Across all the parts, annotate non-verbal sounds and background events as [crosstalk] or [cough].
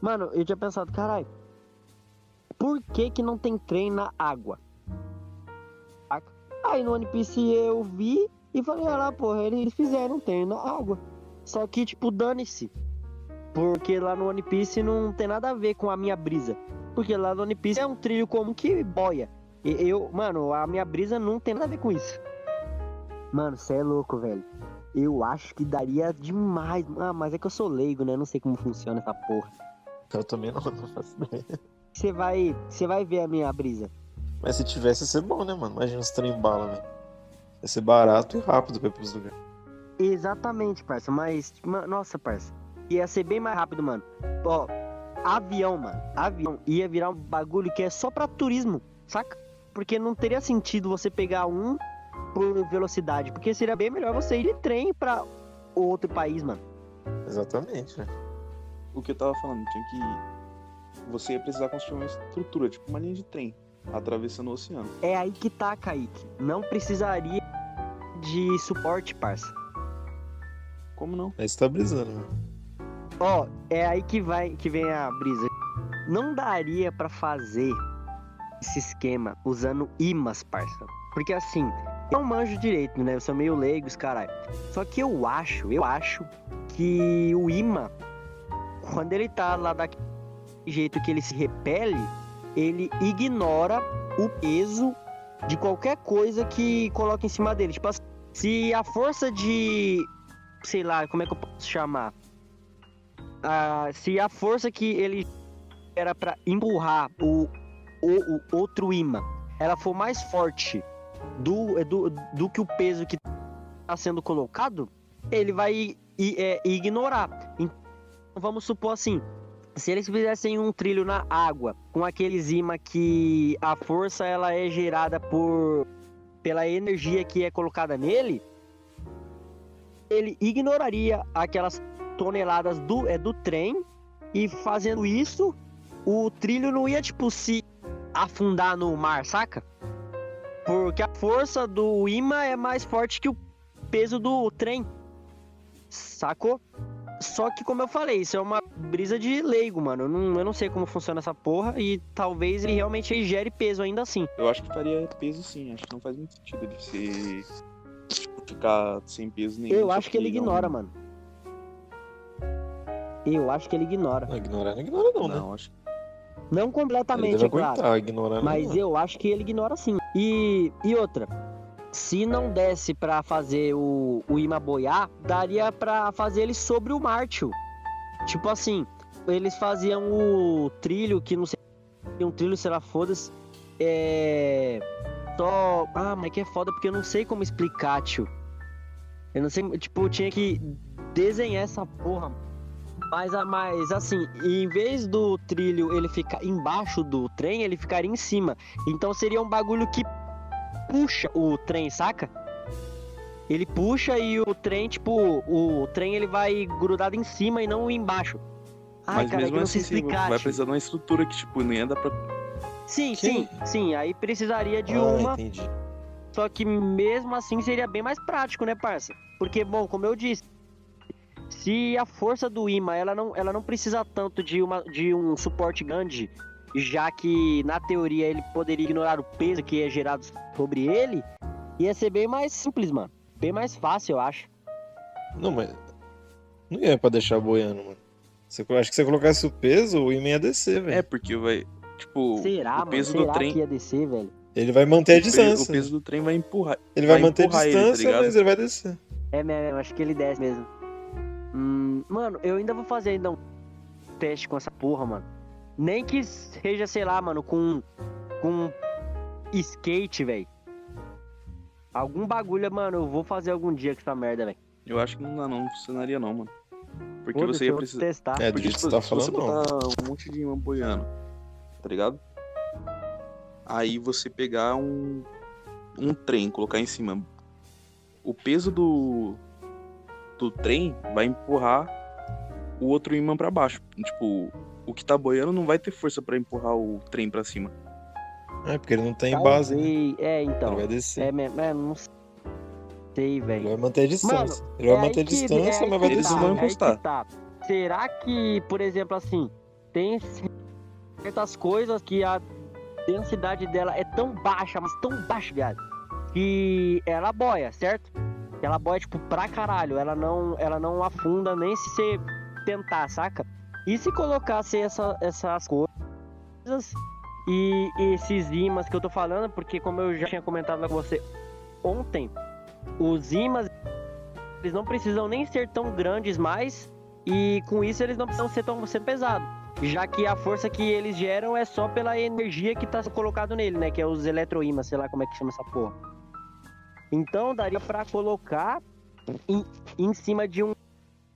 Mano, eu tinha pensado, caralho, por que que não tem trem na água? Aí no One Piece eu vi e falei, olha lá, porra, eles fizeram um trem na água. Só que, tipo, dane-se. Porque lá no One Piece não tem nada a ver com a minha brisa. Porque lá no One Piece é um trilho como que boia. E eu, mano, a minha brisa não tem nada a ver com isso. Mano, você é louco, velho. Eu acho que daria demais. Ah, mas é que eu sou leigo, né? Não sei como funciona essa porra. Eu também não, [laughs] não faço ideia. Você vai, você vai ver a minha brisa. Mas se tivesse, ia ser bom, né, mano? Imagina os trem bala, velho. Ia ser barato e rápido pra ir pros lugares. Exatamente, parça. Mas, ma- nossa, parça. Ia ser bem mais rápido, mano. Ó, avião, mano. Avião ia virar um bagulho que é só pra turismo, saca? Porque não teria sentido você pegar um por velocidade. Porque seria bem melhor você ir de trem pra outro país, mano. Exatamente, né? O que eu tava falando, tinha que. Você ia precisar construir uma estrutura, tipo uma linha de trem, atravessando o oceano. É aí que tá, Kaique. Não precisaria de suporte, parça. Como não? Aí você tá brisando, mano. Ó, é aí que vai que vem a brisa. Não daria pra fazer esse esquema usando imãs, parça. Porque assim, eu não manjo direito, né? Eu sou meio leigo, os caralho. Só que eu acho, eu acho que o imã, quando ele tá lá daquele jeito que ele se repele, ele ignora o peso de qualquer coisa que coloca em cima dele. Tipo assim, se a força de. sei lá, como é que eu posso chamar? Ah, se a força que ele era pra empurrar o, o, o outro imã, ela for mais forte do, do, do que o peso que está sendo colocado, ele vai é, ignorar. Vamos supor assim, se eles fizessem um trilho na água com aqueles imã que a força ela é gerada por pela energia que é colocada nele, ele ignoraria aquelas toneladas do, é, do trem e fazendo isso, o trilho não ia, tipo, se afundar no mar, saca? Porque a força do imã é mais forte que o peso do trem, sacou? Só que, como eu falei, isso é uma brisa de leigo, mano. Eu não, eu não sei como funciona essa porra e talvez ele realmente gere peso ainda assim. Eu acho que faria peso sim, acho que não faz muito sentido ele ser. Tipo, ficar sem peso nenhum. Eu só acho que ele ignora, mano. Eu acho que ele ignora. Não, ignorar não ignora não, né? Não, acho que Não Ele completamente, deve é claro. aguentar, ignorar Mas não. eu acho que ele ignora sim. E, e outra, se não desse pra fazer o, o imã boiar, daria pra fazer ele sobre o mar, tio. Tipo assim, eles faziam o trilho, que não sei, um trilho, sei lá, foda-se. É. Só. Ah, mas que é foda porque eu não sei como explicar, tio. Eu não sei, tipo, eu tinha que desenhar essa porra. Mas, a- mas assim, em vez do trilho ele ficar embaixo do trem, ele ficaria em cima. Então seria um bagulho que puxa o trem, saca? Ele puxa e o trem, tipo, o trem ele vai grudado em cima e não embaixo. Ai, Mas cara, é mesmo não assim, explicar. vai precisar de uma estrutura que, tipo, nem dá pra. Sim, Que- sim, sim. Aí precisaria de ah, uma, entendi. só que mesmo assim seria bem mais prático, né, parça? Porque, bom, como eu disse, se a força do imã ela não, ela não precisa tanto de, uma, de um suporte grande, já que na teoria ele poderia ignorar o peso que é gerado sobre ele, ia ser bem mais simples, mano. Bem mais fácil, eu acho. Não, mas. Não ia pra deixar boiando, mano. Você, acho que se você colocasse o peso, o imã ia descer, É, velho. porque vai. Tipo, Será, o mano? peso Será do trem. que ia descer, velho? Ele vai manter a distância. O peso do trem vai empurrar. Ele vai, vai manter a empurrar ele, tá distância, ligado? mas ele vai descer. É mesmo, acho que ele desce mesmo. Hum, mano, eu ainda vou fazer ainda um teste com essa porra, mano. Nem que seja, sei lá, mano, com com skate, velho. Algum bagulho, mano, eu vou fazer algum dia com essa merda, velho. Eu acho que não dá, não. Não funcionaria, não, mano. Porque Foda-se, você ia precisar. testar. É, do Porque, jeito que tipo, você tá você falando, não. botar um monte de imã boiando, tá ligado? Aí você pegar um, um trem, colocar em cima. O peso do, do trem vai empurrar o outro imã pra baixo. Tipo, o que tá boiando não vai ter força pra empurrar o trem pra cima. É, porque ele não tem base, né? Talvez- É, então. Ele vai descer. É mesmo, é, não sei, Ele velho. vai manter a distância. ele É vai aí manter a que- distância, é aí mas vai que Eles descer. não vão é que encostar. tá. Será que, por exemplo, assim, tem certas coisas que a densidade dela é tão baixa, mas tão baixa, viado, que ela boia, certo? Ela boia, tipo, pra caralho. Ela não, ela não afunda nem se você tentar, saca? E se colocasse essa, essas coisas e esses ímãs que eu tô falando, porque como eu já tinha comentado com você ontem, os ímãs eles não precisam nem ser tão grandes mais e com isso eles não precisam ser tão ser pesados, já que a força que eles geram é só pela energia que tá colocado nele, né, que é os eletroímãs, sei lá como é que chama essa porra. Então daria para colocar em, em cima de um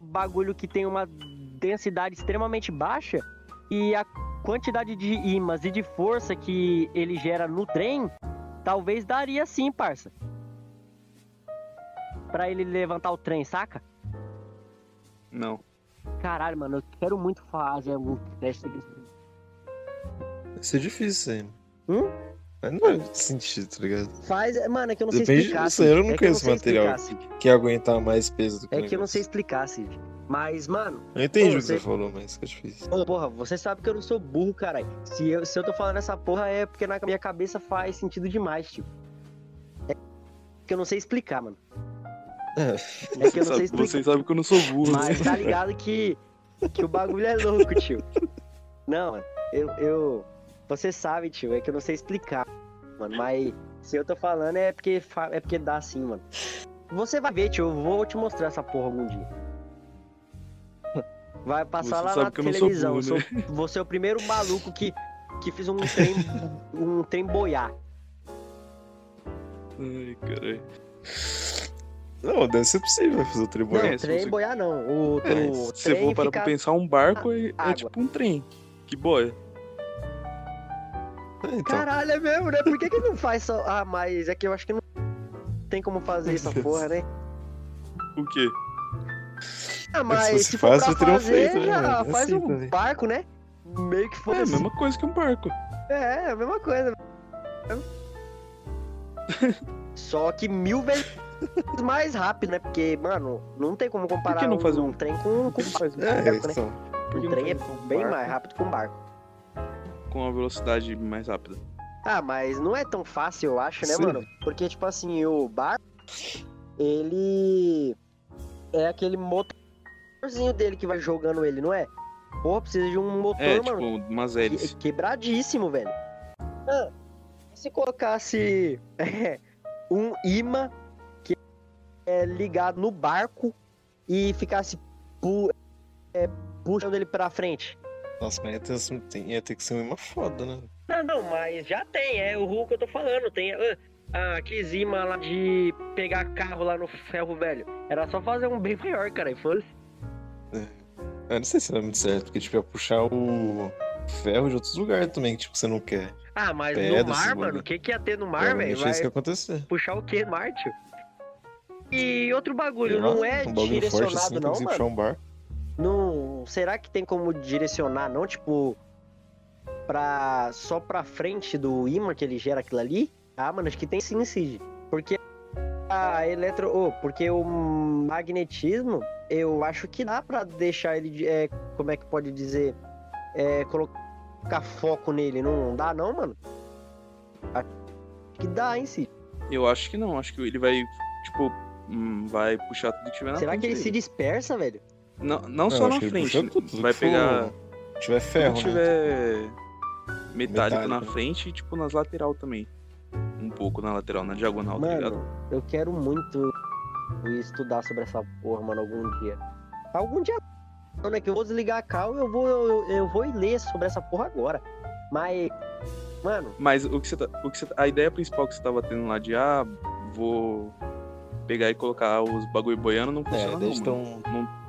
bagulho que tem uma densidade extremamente baixa e a quantidade de ímãs e de força que ele gera no trem, talvez daria sim, parça. Pra ele levantar o trem, saca? Não. Caralho, mano, eu quero muito fazer um teste desse. Vai ser difícil aí. Hum? Não vai sentido, tá ligado? Faz, mano, é que eu não sei Depende explicar. de você, eu não. É que conheço sei material. explicar. Que aguentar mais peso do que É que eu não sei explicar, Cid. Mas, mano, Eu entendi Pô, o que você- você falou, mas fica difícil. Porra, você sabe que eu não sou burro, caralho. Se eu, se eu tô falando essa porra é porque na minha cabeça faz sentido demais, tio. É que eu não sei explicar, mano. É que eu não [laughs] sei Sabe- explicar. Vocês sabem que eu não sou burro, né? Mas tá ligado que, que o bagulho é louco, tio. Não, mano, eu, eu. Você sabe, tio, é que eu não sei explicar, mano. Mas se eu tô falando é porque, é porque dá assim, mano. Você vai ver, tio, eu vou te mostrar essa porra algum dia. Vai passar Você lá na não sou televisão. burro, Sou- né? você é o primeiro maluco que, que fez um trem, um trem boiar. Ai, caralho. Não, deve ser possível fazer o tribunal. Não, É, se trem você- boiar não. O, É, o se você trem for parar fica... pensar, um barco é, é tipo um trem que boia. É, então. Caralho, é mesmo, né? Por que, que não faz só. Ah, mas é que eu acho que não tem como fazer essa porra, né? O quê? Ah, mas fosse se for pra fácil, teriam fazer, feito, né, já mano? É faz assim um também. barco, né? Meio que É a mesma coisa que um barco. É, é a mesma coisa. [laughs] Só que mil vezes mais rápido, né? Porque, mano, não tem como comparar que não fazer um, um- trem com, com Por que não faz um É, barco, né? então. Um trem é faz um bem barco mais rápido que um barco. Com uma velocidade mais rápida. Ah, mas não é tão fácil, eu acho, né, Sim. mano? Porque, tipo assim, o barco, ele é aquele motorzinho dele que vai jogando ele, não é? Pô, precisa de um motor, É, mano, tipo, umas hélices. quebradíssimo, velho. Ah, e se colocasse [laughs] é, um imã que é ligado no barco e ficasse pu é, puxando ele pra frente? Nossa, mas ia ter, ia ter que ser uma foda, né? Não, não, mas já tem, é o Hulk que eu tô falando. Tem ah, ah, aqueles imã lá de pegar carro lá no ferro velho. Era só fazer um bem maior, cara, e foda-se. Eu não sei se dá muito certo, porque tipo, ia puxar o ferro de outros lugares também, que tipo, você não quer. Ah, mas Pedra, no mar, mano, o que que ia ter no mar, Provavelmente velho? é isso que acontecer. puxar o que no mar, tio? E outro bagulho, Sei lá, não é um bagulho forte direcionado assim, não, mano? um bar. Não, será que tem como direcionar, não? Tipo, pra, só pra frente do imã que ele gera aquilo ali? Ah, mano, acho que tem sim, Cid. Porque a eletro... oh, porque o magnetismo, eu acho que dá pra deixar ele, é, como é que pode dizer, é, colocar foco nele, não dá não, mano? Acho que dá, hein, Cid? Eu acho que não. Acho que ele vai, tipo, hum, vai puxar tudo que tiver na Será frente que ele se dispersa, velho? Não, não só na frente. vai for- pegar. tiver ferro, Se né? tiver metálico, na Metálico. frente e, tipo, nas lateral também. Um pouco na lateral, na diagonal, tá ligado? Mano, eu quero muito estudar sobre essa porra, mano, algum dia. Algum dia não, né? Que eu vou desligar a cal eu vou, eu, eu vou ler sobre essa porra agora. Mas, mano, Mas o que você tá, o que você, a ideia principal que você tava tendo lá de ah, vou pegar e colocar os bagulho boiando não É, funciona não, desde mano. tão. Não-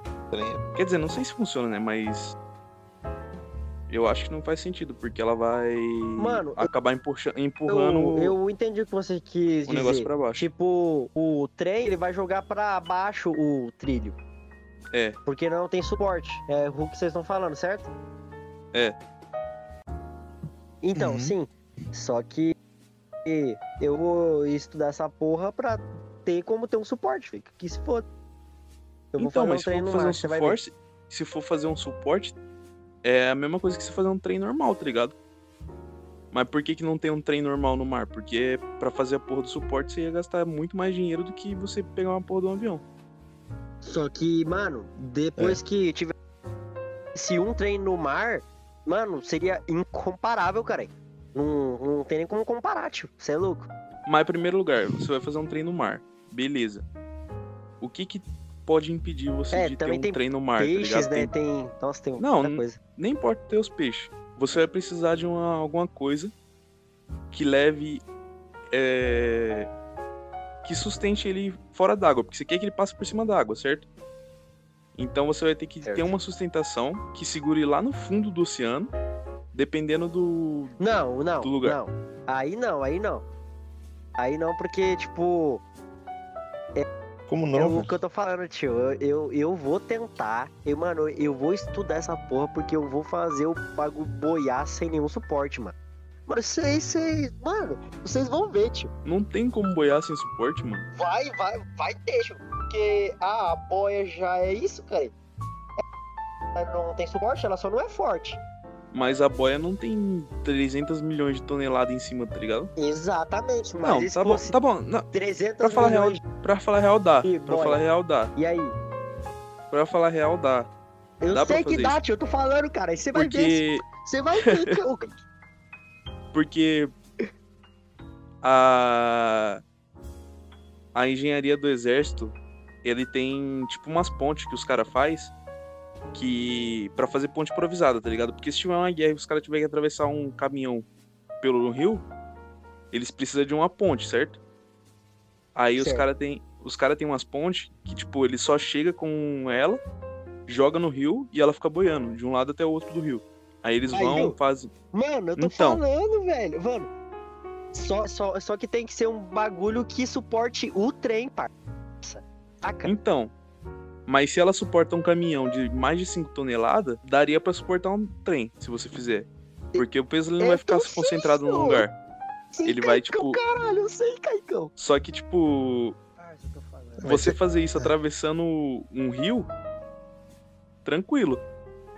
Quer dizer, não sei se funciona, né? Mas eu acho que não faz sentido, porque ela vai Mano, acabar empuxa- empurrando eu, eu entendi o que você quis o negócio dizer. pra baixo. Tipo, o trem, ele vai jogar pra baixo o trilho. É. Porque não tem suporte. É o que vocês estão falando, certo? É. Então, Uhum. sim. Só que eu vou estudar essa porra pra ter como ter um suporte, fica. Que se for. Eu vou então, fazer um mas se trem for no fazer um você vai ver. suporte, se for fazer um suporte, é a mesma coisa que você fazer um trem normal, tá ligado? Mas por que, que não tem um trem normal no mar? Porque pra fazer a porra do suporte você ia gastar muito mais dinheiro do que você pegar uma porra de um avião. Só que, mano, depois que tiver esse um trem no mar, mano, seria incomparável, cara. Não, não tem nem como comparar, tio. Você é louco. Mas em primeiro lugar, você vai fazer um trem no mar. Beleza. O que que pode impedir você É, de ter um trem no mar, tá Peixes, ligado? né? Tem- Tem. Nossa, tem Não. Nem importa ter os peixes. Você vai precisar de uma, alguma coisa que leve. é, que sustente ele fora d'água. Porque você quer que ele passe por cima d'água, certo? Então você vai ter que Certo. ter uma sustentação que segure lá no fundo do oceano, dependendo do. Não, não, do lugar. não. Aí não, aí não. Aí não, porque, tipo, Como é não, o velho? que eu tô falando, tio. Eu, eu, eu vou tentar. Eu, mano, eu vou estudar essa porra porque eu vou fazer o bagulho boiar sem nenhum suporte, mano. Mano, vocês, vocês, mano, vocês vão ver, tio. Não tem como boiar sem suporte, mano. Vai, vai, vai ter, tio. Porque ah, a boia já é isso, cara. Ela não tem suporte, ela só não é forte. Mas a boia não tem 300 milhões de toneladas em cima, tá ligado? Exatamente, mas Não, tá bom, tá bom. Não, 300 pra falar real, milhões... pra falar real dá. E Pra boia? falar real dá. E aí? Pra falar real dá. Eu Dá sei que dá, tio. Eu tô falando, cara. Aí você vai ver. Porque. Você vai ver. Porque. A. A engenharia do exército, ele tem tipo umas pontes que os caras faz que para fazer ponte improvisada, tá ligado? Porque se tiver uma guerra e os caras tiverem que atravessar um caminhão pelo rio, eles precisam de uma ponte, certo? Aí os Certo. caras têm os cara tem umas pontes que tipo, ele só chega com ela, joga no rio e ela fica boiando de um lado até o outro do rio. Aí eles Aí, vão, viu? fazem Mano, eu tô Então. falando, velho. Mano. Só, só, só que tem que ser um bagulho que suporte o trem, parça. Saca? Então, mas se ela suporta um caminhão de mais de 5 toneladas, daria pra suportar um trem, se você fizer. Porque o peso ele não Eu vai ficar tô concentrado num lugar. Sim, ele vai, Caicão, tipo- Caralho, eu sei, Caicão. Só que, tipo. Mas você você- fazer isso atravessando um rio, tranquilo.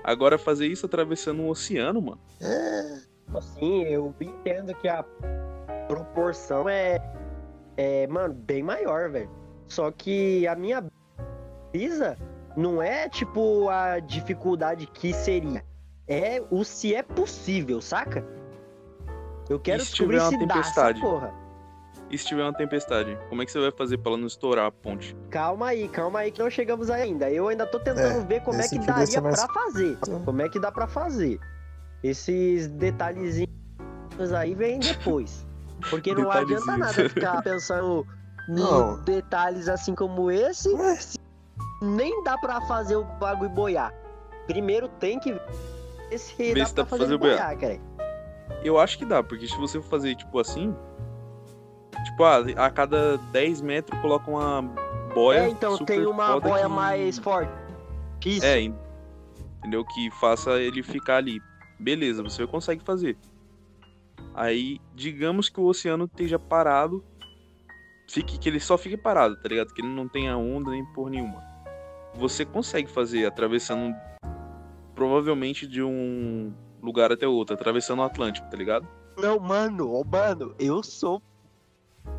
Agora fazer isso atravessando um oceano, mano. Assim, eu entendo que a proporção é, é, mano, bem maior, velho. Só que a minha não é tipo a dificuldade que seria. É o se é possível, saca? Eu quero E se descobrir tiver uma se dá essa tempestade? porra. E se tiver uma tempestade, como é que você vai fazer pra ela não estourar a ponte? Calma aí, calma aí que não chegamos ainda. Eu ainda tô tentando É, ver como é que daria mais- pra fazer. Como é que dá pra fazer. Esses detalhezinhos aí vêm depois. Porque não adianta nada ficar pensando em detalhes assim como esse. se Nem dá pra fazer o bagulho boiar. Primeiro tem que ver se dá se pra dá pra fazer fazer boiar, cara. Eu acho que dá, porque se você for fazer tipo assim, tipo, ah, a cada 10 metros coloca uma boia. É, então tem uma boia que- mais forte. Isso. É, en- entendeu? Que faça ele ficar ali. Beleza, você consegue fazer. Aí, digamos que o oceano esteja parado. Fique, que ele só fique parado, tá ligado? Que ele não tenha onda nem por nenhuma. Você consegue fazer atravessando provavelmente de um lugar até outro, atravessando o Atlântico, tá ligado? Não, mano, ô, mano, eu sou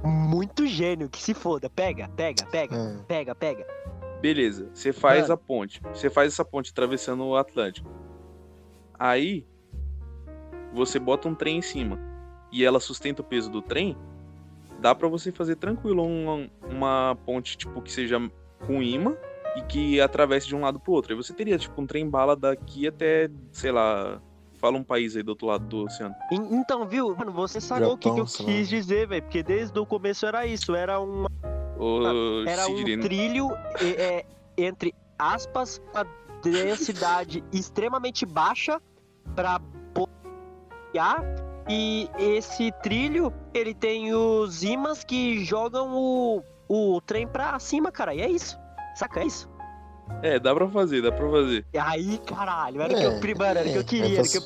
muito gênio, que se foda. Pega, pega, pega, É. pega, pega. Beleza, você faz Mano. a ponte. Você faz essa ponte atravessando o Atlântico. Aí, você bota um trem em cima e ela sustenta o peso do trem. Dá pra você fazer tranquilo uma, uma ponte tipo que seja com imã e que atravesse de um lado pro outro. Aí você teria tipo um trem bala daqui até, sei lá, fala um país aí do outro lado do oceano. En- Então, viu, mano, você sacou o que, que eu quis dizer, velho. Porque desde o começo era isso, era um, Ô, era um Sidney, trilho, é, é, entre aspas, a densidade [laughs] extremamente baixa pra boiar. E esse trilho, ele tem os imãs que jogam o, o trem pra cima, cara. E é isso. Saca, é isso. É, dá pra fazer, dá pra fazer. E aí, caralho, era o que É, eu, pri- mano, era o que eu é, queria, é era o que eu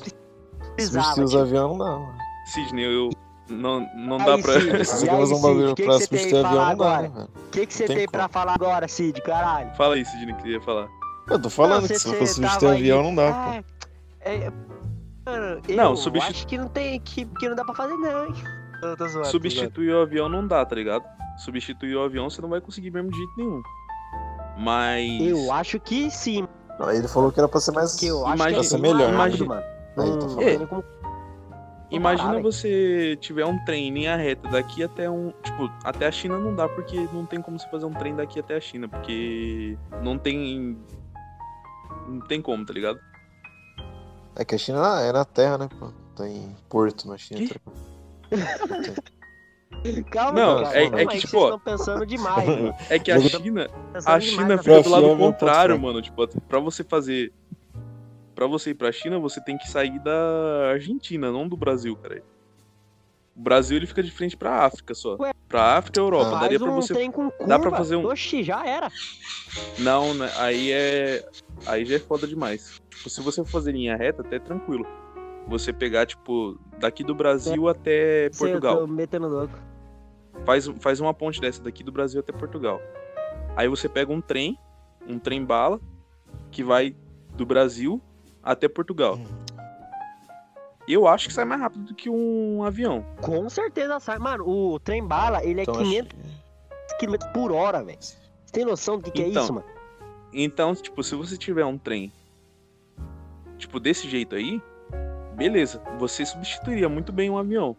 precisava. Substituir os tipo. aviões não. Sidney, eu não, não Aí, dá pra. Cid, Se E um bagulho que que pra você tem substituir pra avião, falar não dá, agora? né, velho? O que, que você Tem tem, pra falar agora, Cid, caralho? Fala aí, Sidney, que ia falar. Eu tô falando Não, que se for substituir tava aí- avião, não dá, pô. Ah, É, mano, eu Não, substitu- acho que não tem. Que, que não dá pra fazer, não, hein? [laughs] Eu zoando. Substituir o avião não dá, tá ligado? Substituir o avião você não vai conseguir mesmo de jeito nenhum. Mas. Eu acho que sim. Não, ele falou que era pra ser mais. Que eu acho Imagina- que é ser melhor. rápido, Imagina- mano. Aí, tem nem como Imagina você tiver um trem em linha reta daqui até um. Tipo, até a China não dá, porque não tem como você fazer um trem daqui até a China, porque não tem. Não tem como, tá ligado? É que a China é na terra, né, pô? Tem porto na China. Que? tá? Calma, Não, cara, é- calma é aí, que, tipo, ó, estão pensando demais. mano. [laughs] É que a Jogo- China. A China na fica do lado meu contrário, ponto mano. Tipo, pra você fazer. Pra você ir pra China, você tem que sair da Argentina, não do Brasil, cara. O Brasil ele fica de frente pra África só. Ué. Pra África e Europa. Ah. Daria Faz pra um você. trem com curva. dá pra fazer um- Oxi, já era. Não, né? Aí é. Aí já é foda demais. Tipo, se você for fazer linha reta, até é tranquilo. Você pegar, tipo, daqui do Brasil até Sei, eu Portugal. tô metendo louco. Faz, faz uma ponte dessa daqui do Brasil até Portugal. Aí você pega um trem, um trem bala, que vai do Brasil até Portugal. Hum. Eu acho que sai mais rápido do que um avião. Com certeza sai. Mano, o trem bala, ele é Então, 500 km por hora, velho. Você tem noção do que, que é Então. isso, mano? Então, tipo, se você tiver um trem, tipo, desse jeito aí, beleza, você substituiria muito bem um avião.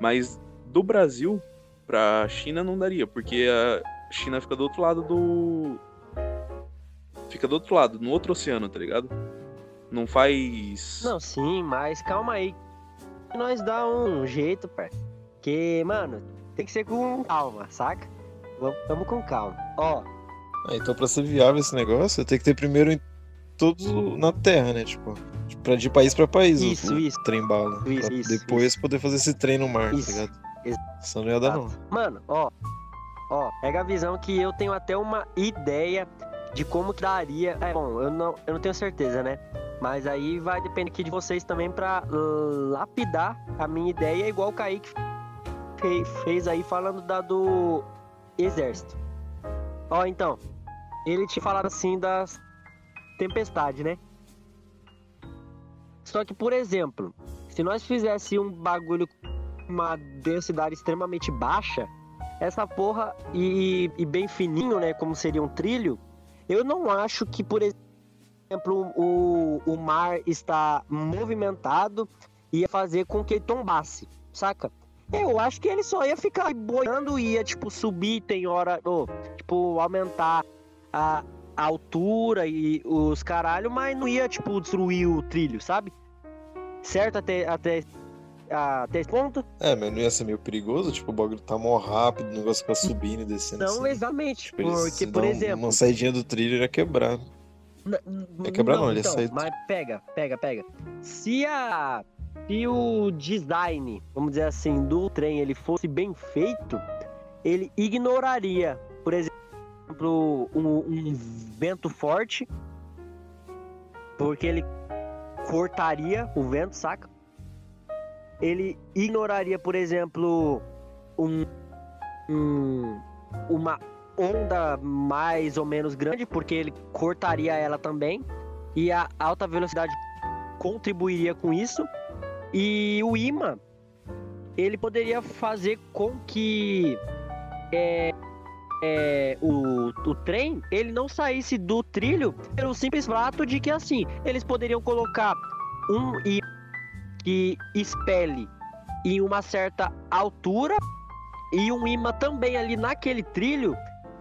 Mas do Brasil pra China não daria, porque a China fica do outro lado do. Fica do outro lado, no outro oceano, tá ligado? Não faz. Não, sim, mas calma aí. Nós dá um jeito, pé. Que, mano, tem que ser com calma, saca? Vamos, vamos com calma. Ó, Ah, então pra ser viável esse negócio, tem que ter primeiro todos na terra, né? Tipo, de país pra país. Isso, o isso. Trem bala. Isso, isso, depois poder fazer esse trem no mar, Isso. tá ligado? Senão não ia dar, não. Mano, ó. Ó, pega a visão que eu tenho até uma ideia de como que daria. É, bom, eu não, eu não tenho certeza, né? Mas aí vai depender aqui de vocês também pra uh, lapidar a minha ideia, igual o Kaique fe- fez aí falando da do exército. Ó, então, ele tinha falado assim das tempestades, né? Só que, por exemplo, se nós fizesse um bagulho com uma densidade extremamente baixa, essa porra e, e bem fininho, né, como seria um trilho, eu não acho que, por exemplo, o, o mar está movimentado ia fazer com que ele tombasse, saca? Eu acho que ele só ia ficar boiando e ia, tipo, subir, tem hora, ou, tipo, aumentar a, a altura e os caralho, mas não ia, tipo, destruir o trilho, sabe? Certo até, até, até esse ponto? É, mas não ia ser meio perigoso? Tipo, o bagulho tá mó rápido, o negócio fica subindo e descendo. Não, assim. exatamente. Tipo, Porque, por exemplo. Uma saidinha do trilho ia quebrar. É quebrar não, ele ia então, sair- Mas pega, pega, pega. Se a. Se o design, vamos dizer assim, do trem ele fosse bem feito, ele ignoraria, por exemplo, um, um vento forte, porque ele cortaria o vento, saca? Ele ignoraria, por exemplo, um, um- uma onda mais ou menos grande, porque ele cortaria ela também. E a alta velocidade contribuiria com isso. E o imã, ele poderia fazer com que é, é, o, o trem ele não saísse do trilho pelo simples fato de que assim eles poderiam colocar um imã que expele em uma certa altura e um imã também ali naquele trilho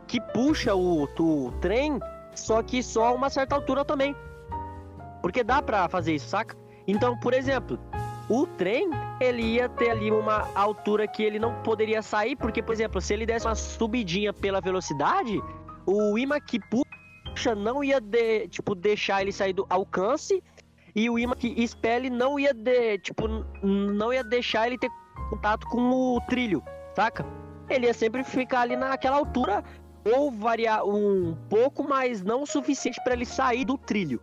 que puxa o, o trem, só que só a uma certa altura também. Porque dá pra fazer isso, saca? Então, por exemplo, o trem, ele ia ter ali uma altura que ele não poderia sair, porque, por exemplo, se ele desse uma subidinha pela velocidade, o imã que puxa não ia, de, tipo, deixar ele sair do alcance, e o imã que expele não ia, de, tipo, não ia deixar ele ter contato com o trilho, saca? Ele ia sempre ficar ali naquela altura ou variar um pouco, mas não o suficiente para ele sair do trilho,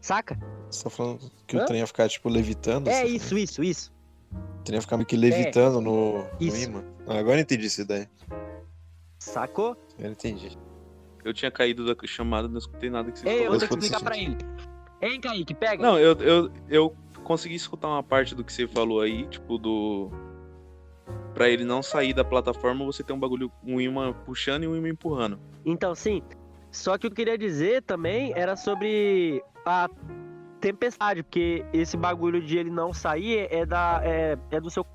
saca? Você tá falando que Hã? o trem ia ficar, tipo, levitando? É você isso, isso, isso. O trem ia ficar meio que levitando no, no Isso. imã. Ah, agora eu entendi essa ideia. Sacou? Eu entendi. Eu tinha caído da chamada, não escutei nada que você Ei, eu falou. vou ter que explicar pra ele. Hein, Kaique, pega. Não, eu, eu, eu consegui escutar uma parte do que você falou aí, tipo, do. Pra ele não sair da plataforma, você tem um bagulho, um imã puxando e um imã empurrando. Então, sim. Só que o que eu queria dizer também era sobre a tempestade, porque esse bagulho de ele não sair é, da, é, é do seu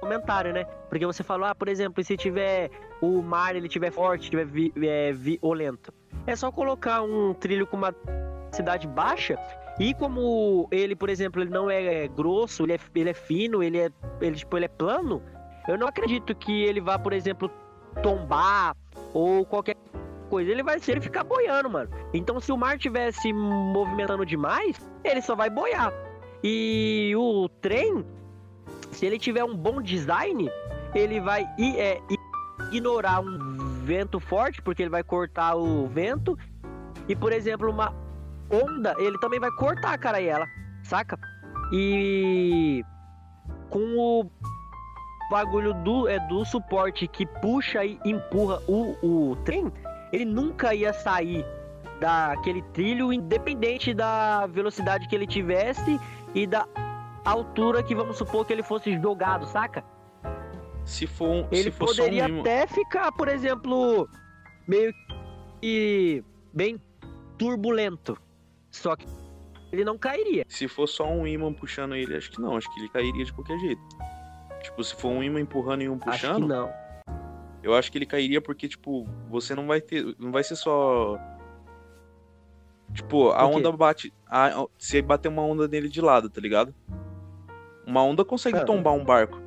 comentário, né? Porque você falou, ah, por exemplo, se tiver o mar, ele tiver forte, tiver vi, é, violento. É só colocar um trilho com uma cidade baixa e como ele, por exemplo, ele não é grosso, ele é, ele é fino, ele é, ele, tipo, ele é plano, eu não acredito que ele vá, por exemplo, tombar ou qualquer coisa. Ele vai ser ele ficar boiando, mano. Então, se o mar tivesse movimentando demais, ele só vai boiar. E o trem, se ele tiver um bom design, ele vai é, ignorar um vento forte, porque ele vai cortar o vento. E, por exemplo, uma onda, ele também vai cortar a caraiela, saca? E com o bagulho do, é, do suporte que puxa e empurra o, o trem, ele nunca ia sair daquele trilho, independente da velocidade que ele tivesse e da altura que vamos supor que ele fosse jogado, saca? Se for um, ele for poderia um... até ficar, por exemplo, meio que bem turbulento. Só que ele não cairia. Se for só um imã puxando ele, acho que não. Acho que ele cairia de qualquer jeito. Tipo, se for um imã empurrando e um puxando. Acho que não. Eu acho que ele cairia porque, tipo, você não vai ter. Não vai ser só. Tipo, a onda bate. A, se bater uma onda nele de lado, tá ligado? Uma onda consegue tombar um barco.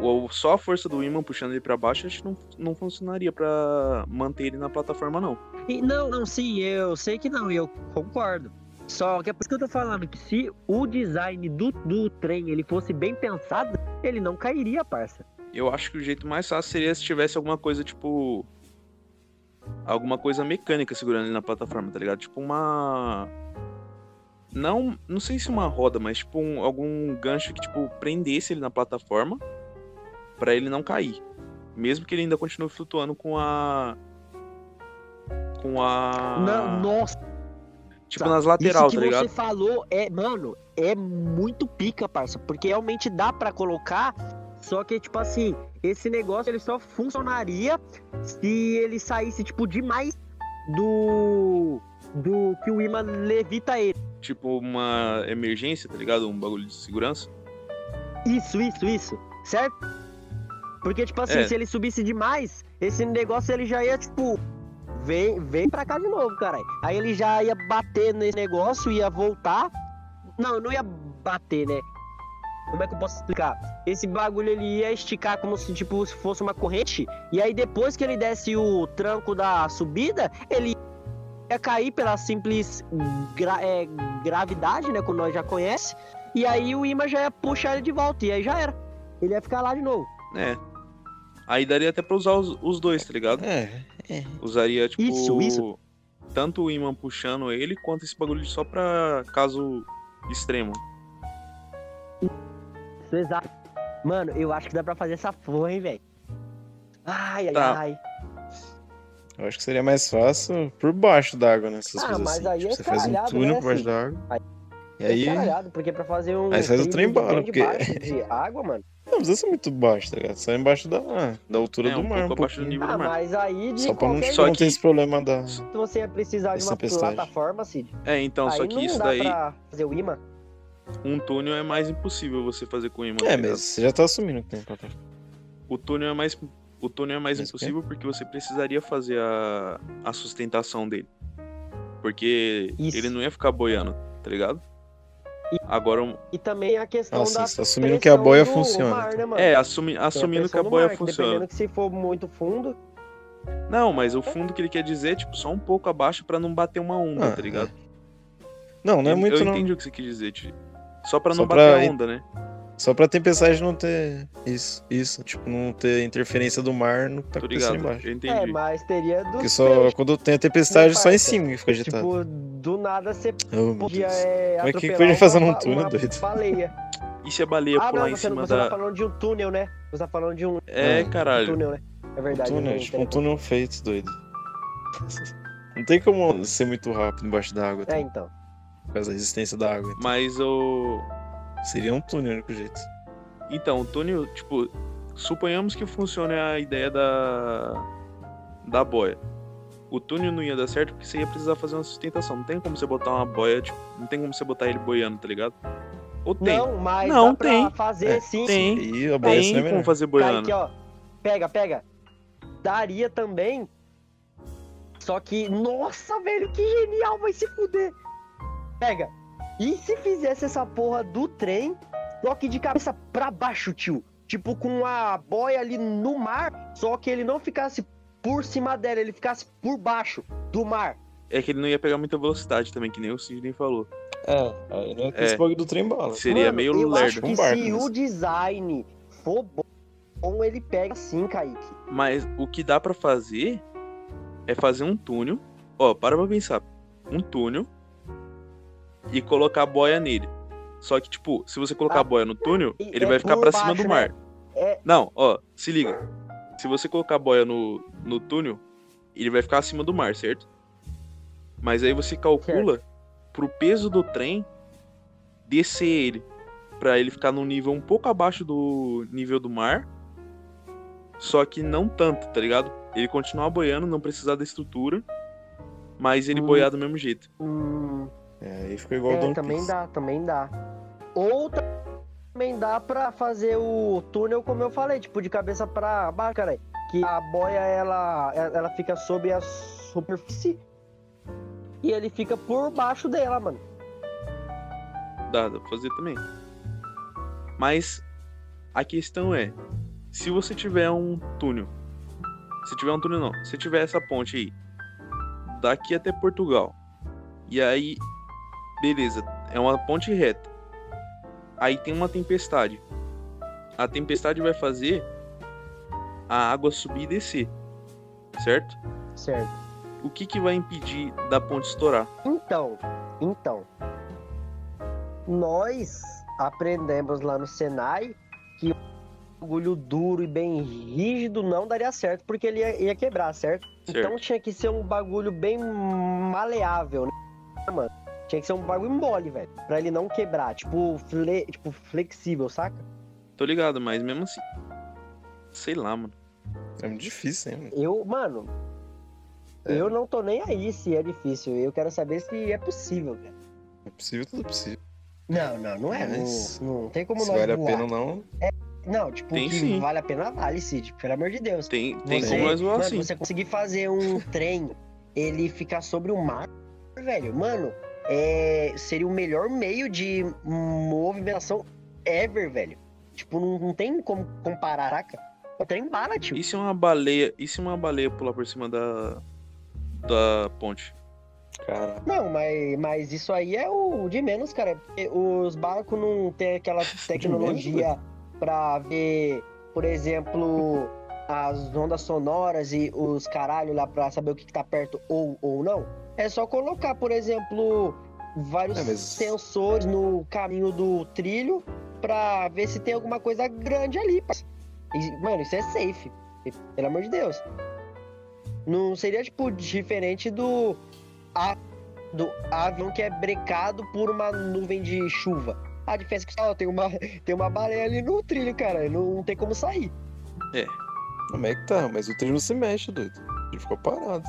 Ou só a força do imã puxando ele pra baixo, acho que não, não funcionaria pra manter ele na plataforma, não. E não, não, sim, eu sei que não, e eu concordo. Só que é por isso que eu tô falando que se o design do, do trem ele fosse bem pensado, ele não cairia, parça. Eu acho que o jeito mais fácil seria se tivesse alguma coisa, tipo. Alguma coisa mecânica segurando ele na plataforma, tá ligado? Tipo uma. Não, não sei se uma roda, mas tipo um- algum gancho que, tipo, prendesse ele na plataforma pra ele não cair. Mesmo que ele ainda continue flutuando com a. Com a. Não, nossa, Tipo nas lateral, isso tá que ligado? você falou é, mano, é muito pica, parça, porque realmente dá pra colocar, só que tipo assim, esse negócio ele só funcionaria se ele saísse tipo demais do do que o imã levita ele. Tipo uma emergência, tá ligado? Um bagulho de segurança. Isso, isso, isso, certo? Porque tipo assim, É. se ele subisse demais, esse negócio ele já ia tipo vem, vem pra cá de novo, caralho. Aí ele já ia bater nesse negócio, ia voltar. Não, não ia bater, né? Como é que eu posso explicar? Esse bagulho ele ia esticar como se tipo se fosse uma corrente. E aí depois que ele desse o tranco da subida, ele ia cair pela simples gra- é, gravidade, né? Como nós já conhece. E aí o imã já ia puxar ele de volta. E aí já era. Ele ia ficar lá de novo. É. Aí daria até pra usar os, os dois, tá ligado? É, Usaria, tipo. Isso, isso. Tanto o imã puxando ele, quanto esse bagulho só pra caso extremo. Isso, exato. Mano, eu acho que dá pra fazer essa porra, hein, velho. Ai, ai, Tá. ai. eu acho que seria mais fácil por baixo d'água, né? Essas Ah, coisas mas assim. aí Tipo, é você faz um caralhado, túnel né, por baixo assim? d'água. Aí- E aí. É caralhado, porque pra fazer um. Aí faz o trem de porque- de água, mano. Não precisa ser muito baixo, tá ligado? Só embaixo da, da altura É, do um mar. pouco um abaixo do pouquinho. nível Ah, do mar. mas aí de Só pra não, qualquer Só não que- ter esse problema da. você ia precisar de Essa uma tempestade. plataforma, Cid. É, então, aí só que não isso dá daí, pra fazer o imã. Um túnel é mais impossível você fazer com imã. tá É, ligado? mas você já tá assumindo que tem plataforma. O túnel é mais, o túnel é mais Mas impossível porque você precisaria fazer a, a sustentação dele. Porque Isso. ele não ia ficar boiando, tá ligado? E- Agora, um- E também a questão Nossa, da. você tá assumindo que a boia do funciona. Mar, né, mano? é, assumi, assumindo que a boia mar, funciona. Dependendo que se for muito fundo. Não, mas o fundo que ele quer dizer é, tipo, só um pouco abaixo pra não bater uma onda, Ah, tá ligado? Não, não é eu, muito eu não. entendi o que você quis dizer, Ti. Só pra Só não pra bater onda, né? Só pra tempestade não ter. Isso, isso. Tipo, não ter interferência do mar no que tá Tô acontecendo ligado, embaixo. eu É, entendi. mas teria do. Porque só quando tem a tempestade, só em cima que fica agitado. Tipo, do nada você oh, podia é, Mas que atropelar podia fazer num túnel, uma doido? Baleia. E se a baleia ah, pular não, em você, cima você da. tá falando de um túnel, né? Você tá falando de um É, Ah, caralho. túnel, né? É verdade. túnel, eu tipo um túnel feito, doido. [laughs] Não tem como ser muito rápido embaixo d'água. tá? É, então. Por causa da resistência da água. então. Mas o. Seria um túnel, o único jeito. Então, o túnel, tipo, suponhamos que funcione a ideia da. da boia. O túnel não ia dar certo porque você ia precisar fazer uma sustentação. Não tem como você botar uma boia, tipo, não tem como você botar ele boiando, tá ligado? Ou tem? Não, mas Não, dá pra tem. fazer É, sim. tem. E a boia Tem seria como melhor. fazer boiando. aqui, ó. Pega, pega. Daria também. Só que, nossa, velho, que genial, vai se fuder. Pega. E se fizesse essa porra do trem, só que de cabeça pra baixo, tio? Tipo, com a boia ali no mar, só que ele não ficasse por cima dela, ele ficasse por baixo do mar. É que ele não ia pegar muita velocidade também, que nem o Sidney falou. É, aí não é que É. esse do trem bala. Seria Mano, meio eu lerdo. acho que Um barco se o design for bom, ele pega assim, Kaique. Mas o que dá pra fazer é fazer um túnel. Ó, para pra pensar. Um túnel e colocar a boia nele. Só que, tipo, se você colocar Ah, a boia no túnel, e ele é vai ficar pra cima do né? mar. É. Não, ó, se liga. Se você colocar a boia no, no túnel, ele vai ficar acima do mar, certo? Mas aí você calcula pro peso do trem descer ele. Pra ele ficar num nível um pouco abaixo do nível do mar. Só que não tanto, tá ligado? Ele continuar boiando, não precisar da estrutura. Mas ele Hum. boiar do mesmo jeito. Hum, É, aí ficou igual o é, Don também Piece. dá, também dá. Ou também dá pra fazer o túnel, como eu falei, tipo, de cabeça pra baixo, cara. Que a boia, ela, ela fica sobre a superfície e ele fica por baixo dela, mano. Dá, dá pra fazer também. Mas a questão é, se você tiver um túnel, se tiver um túnel não, se tiver essa ponte aí, daqui até Portugal, e aí, beleza, é uma ponte reta, aí tem uma tempestade, a tempestade vai fazer a água subir e descer, certo? Certo. O que que vai impedir da ponte estourar? Então, então. Nós aprendemos lá no Senai que um bagulho duro e bem rígido não daria certo porque ele ia, ia quebrar, certo? Certo. Então tinha que ser um bagulho bem maleável, né, mano? Tinha que ser um bagulho mole, velho. Pra ele não quebrar. Tipo, fle- tipo flexível, saca? Tô ligado, mas mesmo assim, sei lá, mano. É muito difícil, hein, mano? Eu, mano, É. eu não tô nem aí se é difícil. Eu quero saber se é possível, velho. É possível, tudo possível. Não, não, não é. Mas Não, não tem como Se nós vale a voar. pena ou não, Não, tipo, Tem que sim. vale a pena, vale, Cid. Pelo amor de Deus. Tem, tem Você- como nós voar mano, assim. você conseguir fazer um trem, ele ficar sobre o mar, velho, mano, é, seria o melhor meio de movimentação ever, velho. Tipo, não, não tem como comparar, saca? O trem bala, tio. E se uma baleia, e se uma baleia pular por cima da da ponte? cara. Não, mas, mas isso aí é o de menos, cara. Porque os barcos não tem aquela [laughs] tecnologia pra ver, por exemplo, as ondas sonoras e os caralho lá pra saber o que, que tá perto ou, ou não. É só colocar, por exemplo, vários É, sensores no caminho do trilho pra ver se tem alguma coisa grande ali. E, mano, isso é safe. Pelo amor de Deus. Não seria, tipo, diferente do a- do avião que é brecado por uma nuvem de chuva. A diferença é que só tem uma, [laughs] tem uma baleia ali no trilho, cara. Não tem como sair. Como é que tá? Mas o trilho se mexe, doido. Ele ficou parado.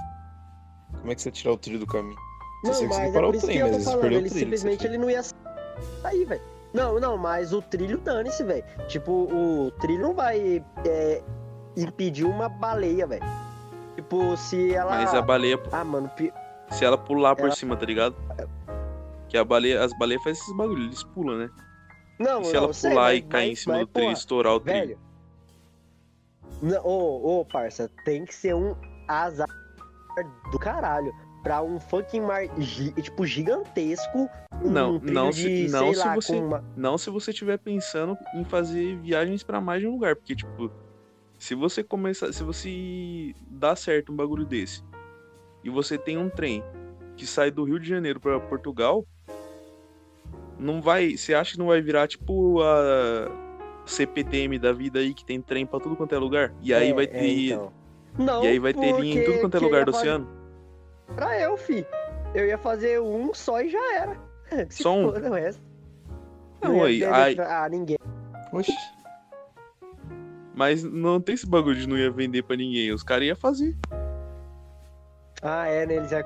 Como é que você tirar o trilho do caminho? Não, você mas conseguir é parar por o isso trem, que eu mas tô falando. perdeu o Ele trilho. simplesmente ele não ia sair, velho. Não, não, mas o trilho dane-se, velho. Tipo, o trilho não vai é, impedir uma baleia, velho. Tipo, se ela. Mas a baleia, Ah, mano, pi- se ela pular por Ela- cima, tá ligado? Que a baleia, as baleias fazem esses bagulhos, eles pulam, né? não, E se não, ela sei, pular mas- e cair em cima do e porra, estourar o trem? Velho. Ô, ô, parça, tem que ser um azar do caralho. Pra um fucking mar, gi- tipo, gigantesco. Um Não, não se- de, não se lá, você- uma- Não se você estiver pensando em fazer viagens pra mais de um lugar, porque tipo, se você começar, se você dá certo um bagulho desse e você tem um trem que sai do Rio de Janeiro pra Portugal, não vai, você acha que não vai virar tipo a CPTM da vida aí que tem trem pra tudo quanto é lugar? E aí É, vai é, ter então. Não, e aí vai ter linha em tudo quanto é lugar eu do fazer oceano? Pra eu, fi. Eu ia fazer um só e já era. [laughs] Se Só um? foda o resto. Não, ia aí, vender aí- pra- Ah, ninguém. Oxi. Mas não tem esse bagulho de não ia vender pra ninguém. Os caras iam fazer. Ah, é, né? Eles iam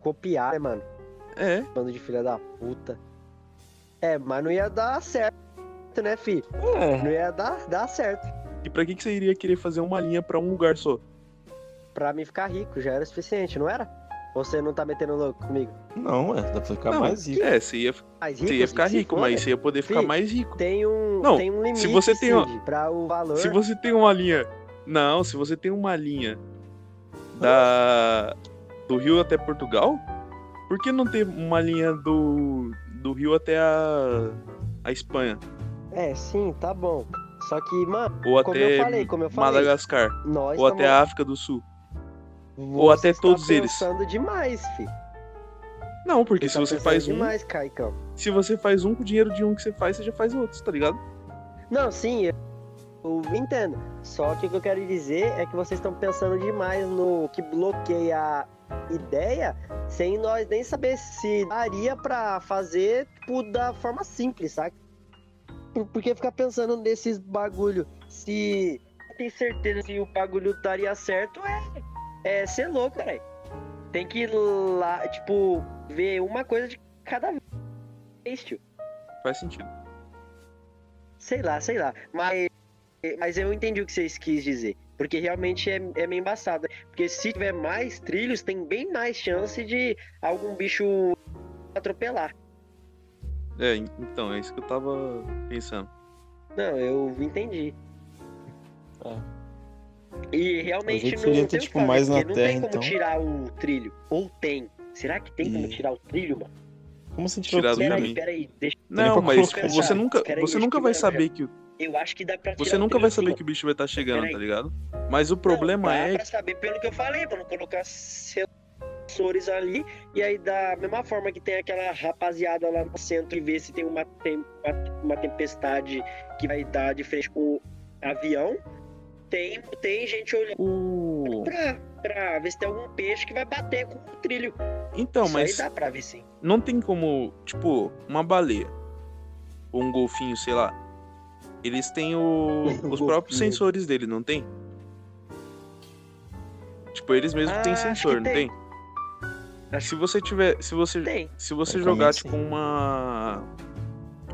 copiar, né, mano? É. Bando de filha da puta. É, mas não ia dar certo, né, fi? É. Não ia dar, dar certo. E pra que, que você iria querer fazer uma linha pra um lugar só? Pra mim ficar rico já era o suficiente, não era? Ou você não tá metendo louco comigo? Não, é, dá pra ficar Não, mais rico. É, você ia, Mais rico? você ia ficar rico, foda. mas você ia poder ficar Fi, mais rico. Tem um, Não, tem um limite, se você tem uma- pra o valor. Se você tem uma linha. Não, se você tem uma linha da do Rio até Portugal, por que não ter uma linha do, do Rio até a, a Espanha? É, sim, tá bom. Só que, mano, Ou como até eu falei, como eu falei, Madagascar? nós Ou até a África do Sul? você ou até está todos eles. pensando demais, fi. Não, porque Você se tá você faz um, demais, Caicão. se você faz um com o dinheiro de um que você faz, você já faz outros, tá ligado? Não, sim, eu, eu entendo. Só que o que eu quero dizer é que vocês estão pensando demais no que bloqueia a ideia, sem nós nem saber se daria pra fazer tipo, da forma simples, sabe? Por- Porque ficar pensando nesses bagulho, se tem certeza se o bagulho daria certo, é, é ser louco, cara. Tem que ir lá, tipo, ver uma coisa de cada vez, tio. Faz sentido. Sei lá, sei lá. Mas, mas eu entendi o que vocês quis dizer. Porque realmente é, é meio embaçado. Porque se tiver mais trilhos, tem bem mais chance de algum bicho atropelar. É, en- então, é isso que eu tava pensando. Não, eu entendi. É. E realmente não seria tem ter, tipo, mais na não terra, tem como então. tirar o trilho. Ou tem. Será que tem como E- tirar o trilho, mano? Como assim Tirar tirar do o Peraí, caminho. peraí, deixa Não, mas colocar você já. nunca, Peraí, você nunca vai saber que o- Eu acho que dá pra tirar você o nunca trilho vai saber que o bicho vai estar chegando, Peraí. tá ligado? Mas o problema não, dá é pra saber pelo que eu falei, pra não colocar sensores ali. E aí, da mesma forma que tem aquela rapaziada lá no centro e ver se tem uma, tem, uma, uma tempestade que vai dar de frente com o avião, tem, tem gente olhando o pra, pra ver se tem algum peixe que vai bater com o trilho. Então, Isso mas aí dá pra ver sim. não tem como, tipo, uma baleia ou um golfinho, sei lá. Eles têm o- [laughs] os próprios sensores dele, não tem? Tipo, eles mesmos Ah, têm sensor, não tem. tem? Acho Se você tiver, se você Tem. se você jogar tipo uma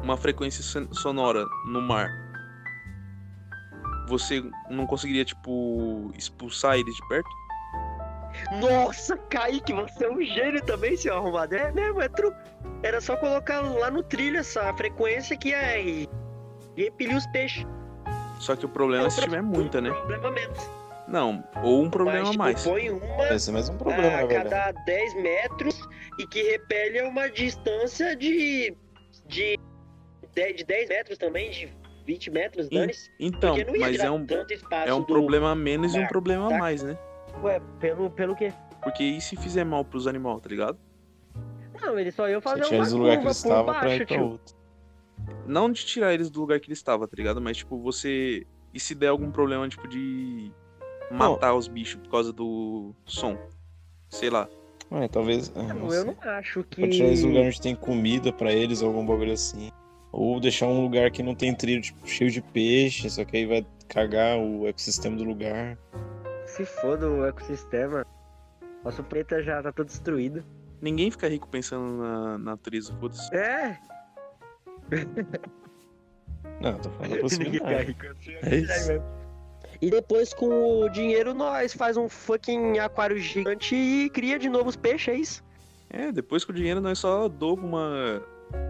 uma frequência son- sonora no mar, você não conseguiria tipo expulsar eles de perto? Nossa, Kaique, você é um gênio também, seu arrumado. É mesmo, é true. Era só colocar lá no trilho essa frequência que é e repelir os peixes. Só que o problema é se tiver muita, né? Um problema menos. Não, ou um problema Mas, a tipo, mais. põe uma Esse é mais um problema, a cada 10 metros e que repele a uma distância de, de, de, de 10 metros também, de 20 metros, Ih, dane Então, ia mas é um é um do- problema a menos e um problema a tá? mais, né? Ué, pelo, pelo quê? Porque e se fizer mal pros animais, tá ligado? Não, eles só iam Você fazer uma eles do lugar que curva eles por estavam pra baixo, ir pra tio. outro. Não de tirar eles do lugar que eles estavam, tá ligado? Mas tipo, você e se der algum problema tipo de matar os bichos por causa do som? Sei lá. É, talvez. ah, Não, não eu não acho que... Pra tirar eles lugar onde tem comida pra eles, ou algum bagulho assim. Ou deixar um lugar que não tem trilho, tipo, cheio de peixe, só que aí vai cagar o ecossistema do lugar. Se foda o ecossistema. Nosso planeta já tá todo destruído. Ninguém fica rico pensando na natureza, foda-se. É, Não, tô falando da [laughs] Ninguém fica possibilidade. rico assim, É isso. E depois com o dinheiro nós faz um fucking aquário gigante e cria de novo os peixes, é isso? É, depois com o dinheiro nós só dou uma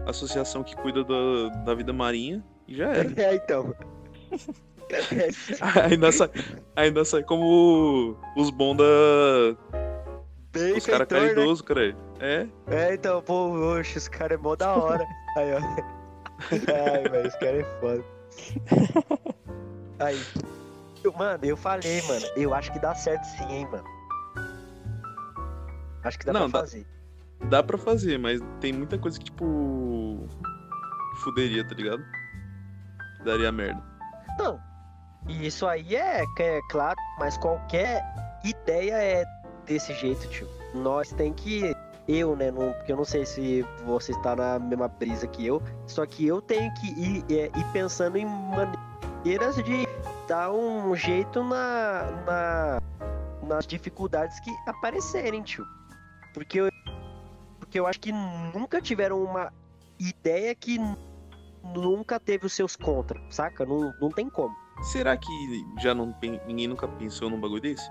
associação que cuida da, da vida marinha e já era. [laughs] É, então. [laughs] ainda, sai, ainda sai como os bons da. Bem Os caras feitor, né? caridosos, cara. É, É, então, pô, oxe, os caras é mó da hora. [laughs] Aí, ó. Ai, velho, os caras é foda. Aí. Eu- Mano, eu falei, mano, eu acho que dá certo sim, hein, mano. Acho que dá Não, pra dá- fazer. dá pra fazer, mas tem muita coisa que, tipo. Fuderia, tá ligado? Daria merda. Não. E isso aí é, é claro, mas qualquer ideia é desse jeito, tio. Nós tem que eu, né? Não, porque eu não sei se você está na mesma brisa que eu. Só que eu tenho que ir, é, ir pensando em maneiras de dar um jeito na, na, nas dificuldades que aparecerem, tio. Porque eu, porque eu acho que nunca tiveram uma ideia que nunca teve os seus contra, saca? Não, não tem como. Será que já não ninguém nunca pensou num bagulho desse?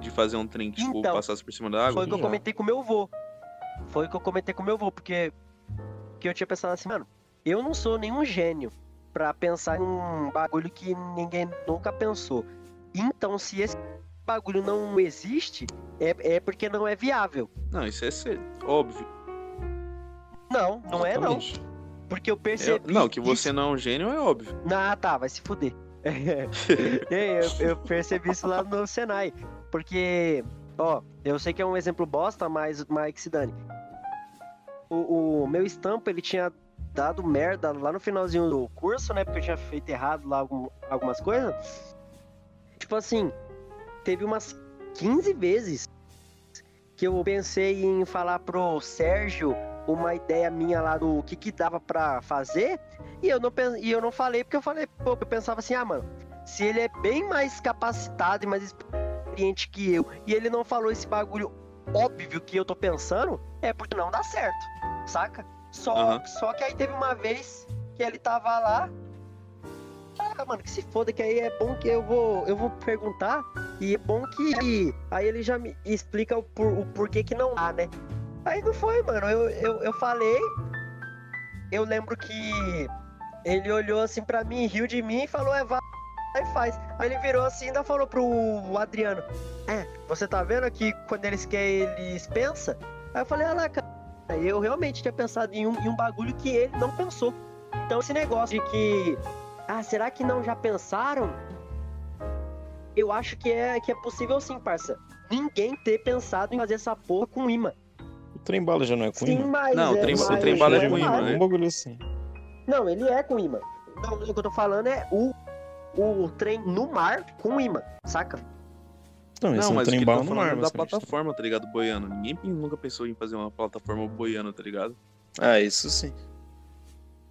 De fazer um trem que tipo, Então, passasse por cima da água? Foi o que eu comentei com meu avô. Foi o que eu comentei com meu avô, porque que eu tinha pensado assim, mano, eu não sou nenhum gênio pra pensar em um bagulho que ninguém nunca pensou. Então, se esse bagulho não existe, é, é porque não é viável. Não, isso é ser, óbvio. Não, não é não. Exatamente. Porque eu É- percebi. não, que você isso- não é um gênio é óbvio. Ah, tá, vai se fuder. [laughs] É, eu, eu percebi isso lá no Senai. Porque, ó, eu sei que é um exemplo bosta, mas, que se dane. O, o meu estampo, ele tinha dado merda lá no finalzinho do curso, né? Porque eu tinha feito errado lá algum- algumas coisas. Tipo assim, teve umas 15 vezes que eu pensei em falar pro Sérgio uma ideia minha lá do que que dava pra fazer. E eu não, e eu não falei porque eu falei, pô, eu pensava assim, ah, mano, se ele é bem mais capacitado e mais experiente que eu, e ele não falou esse bagulho óbvio que eu tô pensando, é porque não dá certo, saca? Só, Aham. só que aí teve uma vez que ele tava lá. Ah, mano, que se foda, que aí é bom que eu vou, eu vou perguntar, e é bom que aí ele já me explica o, por, o porquê que não dá, né? Aí não foi, mano. Eu, eu, eu falei. Eu lembro que ele olhou assim pra mim, riu de mim e falou: É, vai e faz. Aí ele virou assim e ainda falou pro Adriano: É, você tá vendo que quando eles querem, eles pensam? Aí eu falei: Ah lá, cara, eu realmente tinha pensado em um, em um bagulho que ele não pensou. Então esse negócio de que. Ah, será que não já pensaram? Eu acho que é, que é possível sim, parça. Ninguém ter pensado em fazer essa porra com imã. O trem bala já não é com Sim, imã? mas Não, o é, trem- mas o trem bala é não com imã, né? Um bagulho assim. Não, ele é com imã. Não, o que eu tô falando é o, o trem no mar com imã, saca? Não, esse Não, é um mas trem bala tá no é da plataforma, tá ligado? Boiano. Ninguém nunca pensou em fazer uma plataforma boiano, tá ligado? Ah, isso sim.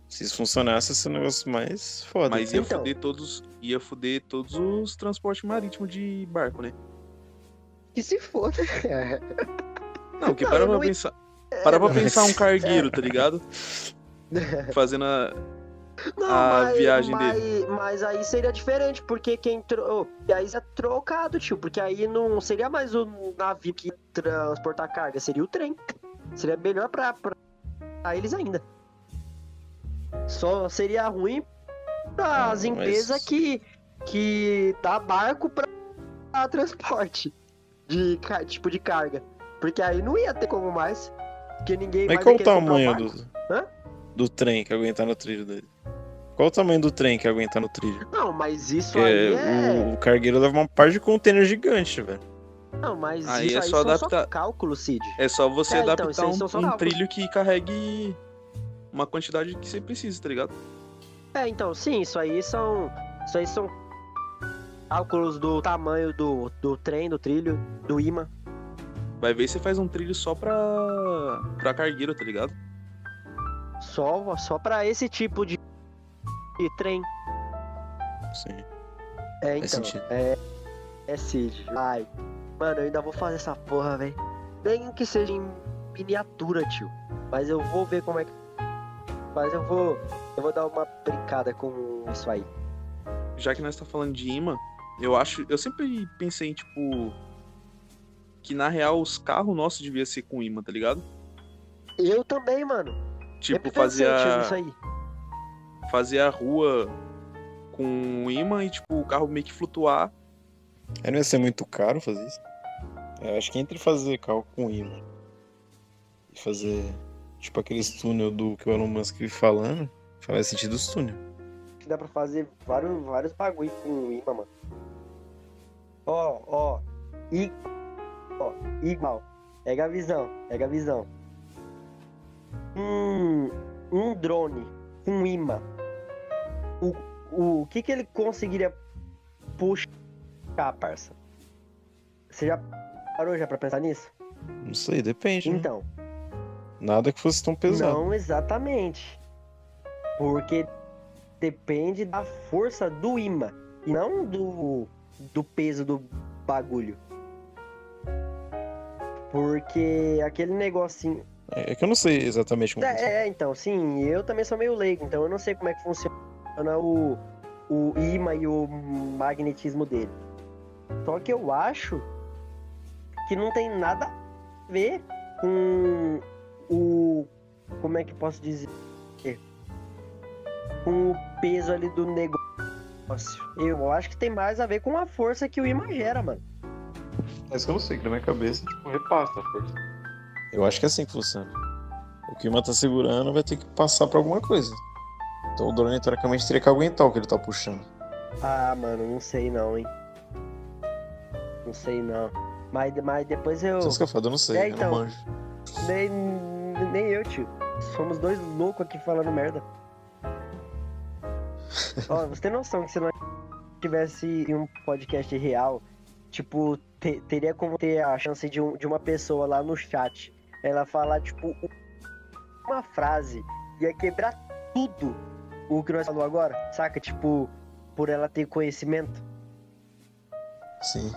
Se isso funcionasse, esse é um negócio mais foda. Mas ia Então. fuder todos. Ia fuder todos os transportes marítimos de barco, né? Que se foda. Não, que Não, para eu pra não en- pensar. Para pra não, pensar um [laughs] cargueiro, tá ligado? [laughs] Fazendo a. Não, A mas, viagem mas, mas aí seria diferente, porque quem. Tro... oh, e aí é trocado, tio, porque aí não seria mais o navio que ia transportar carga, seria o trem. Seria melhor pra, pra, pra eles ainda. Só seria ruim para as Não, mas- empresas que, que dá barco pra, pra transporte de tipo de carga. Porque aí não ia ter como mais. Porque ninguém Mas qual o tamanho do, do trem que aguentar no trilho dele? Qual o tamanho do trem que aguentar no trilho? Não, mas isso Porque aí é. o, o cargueiro leva uma parte de container gigante, velho. Não, mas Aí isso é aí só são adaptar- só cálculos, Cid. É só você É, então, adaptar aí um, um trilho que carregue uma quantidade que você precisa, tá ligado? É, então, sim, isso aí são. Isso aí são cálculos do tamanho do, do trem, do trilho, do imã. Vai ver se faz um trilho só pra. pra cargueiro, tá ligado? Só, só pra esse tipo de, de trem. Sim. É, então. É. É Cid. Ai. Mano, eu ainda vou fazer essa porra, velho. Nem que seja em miniatura, tio. Mas eu vou ver como é que. Mas eu vou. Eu vou dar uma brincada com isso aí. Já que nós tá falando de imã, eu acho. Eu sempre pensei, tipo. Que na real os carros nossos deviam ser com imã, tá ligado? Eu também, mano. Tipo, fazer a, aí. Fazer a rua com imã e, tipo, o carro meio que flutuar. Aí não ia ser muito caro fazer isso? Eu acho que entre fazer carro com imã e fazer tipo aqueles túnel do que o Elon Musk vive falando, faz sentido os túnel. que dá pra fazer vários, vários bagulho com imã, mano. Ó, ó. I... Ó, igual. Pega a visão, pega a visão. Um, um drone com imã. O, o, o que que ele conseguiria puxar, parça? Você já parou já pra pensar nisso? Não sei, depende. né? Então, Nada que fosse tão pesado. não exatamente. Porque depende da força do imã. E não do, do peso do bagulho. Porque aquele negocinho. É é que eu não sei exatamente como funciona. É, é, então, sim, eu também sou meio leigo, então eu não sei como é que funciona o, o imã e o magnetismo dele. Só que eu acho que não tem nada a ver com o. Como é que eu posso dizer? Com o peso ali do negócio. Eu acho que tem mais a ver com a força que o imã gera, mano. É isso que eu não sei, que na minha cabeça, tipo, repassa a força. Eu acho que é assim que funciona. O que o imã tá segurando vai ter que passar pra alguma coisa. Então o drone, teoricamente, teria que aguentar o que ele tá puxando. Ah, mano, não sei não, hein. Não sei não. Mas, mas depois eu. Isso que eu falo, eu não sei, É, eu então. não manjo. Nem, nem eu, tio. Somos dois loucos aqui falando merda. [laughs] Ó, você tem noção que se nós tivesse um podcast real, tipo, te- teria como ter a chance de, um- de uma pessoa lá no chat, ela falar, tipo, uma frase, ia quebrar tudo o que nós falou agora, saca? Tipo, por ela ter conhecimento. Sim.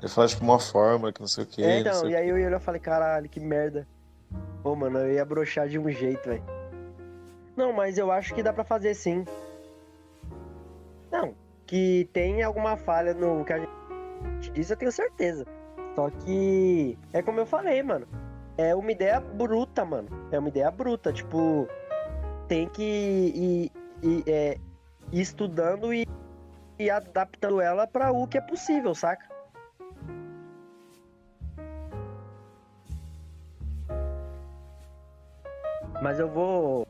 Ele fala tipo uma fórmula que não sei o que. É, então, e aí eu olhei e falei, caralho, que merda. Pô, mano, eu ia broxar de um jeito, velho. Não, mas eu acho que dá pra fazer sim. Não, que tem alguma falha no que a gente diz, eu tenho certeza. Só que é como eu falei, mano. É uma ideia bruta, mano. É uma ideia bruta. Tipo, tem que ir, ir, é, ir estudando e, e adaptando ela pra o que é possível, saca? Mas eu vou.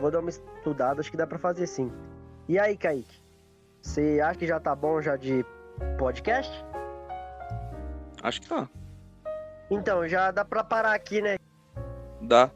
Vou dar uma estudada, acho que dá pra fazer sim. E aí, Kaique? Você acha que já tá bom já de podcast? Acho que tá. Então, já dá pra parar aqui, né? Dá.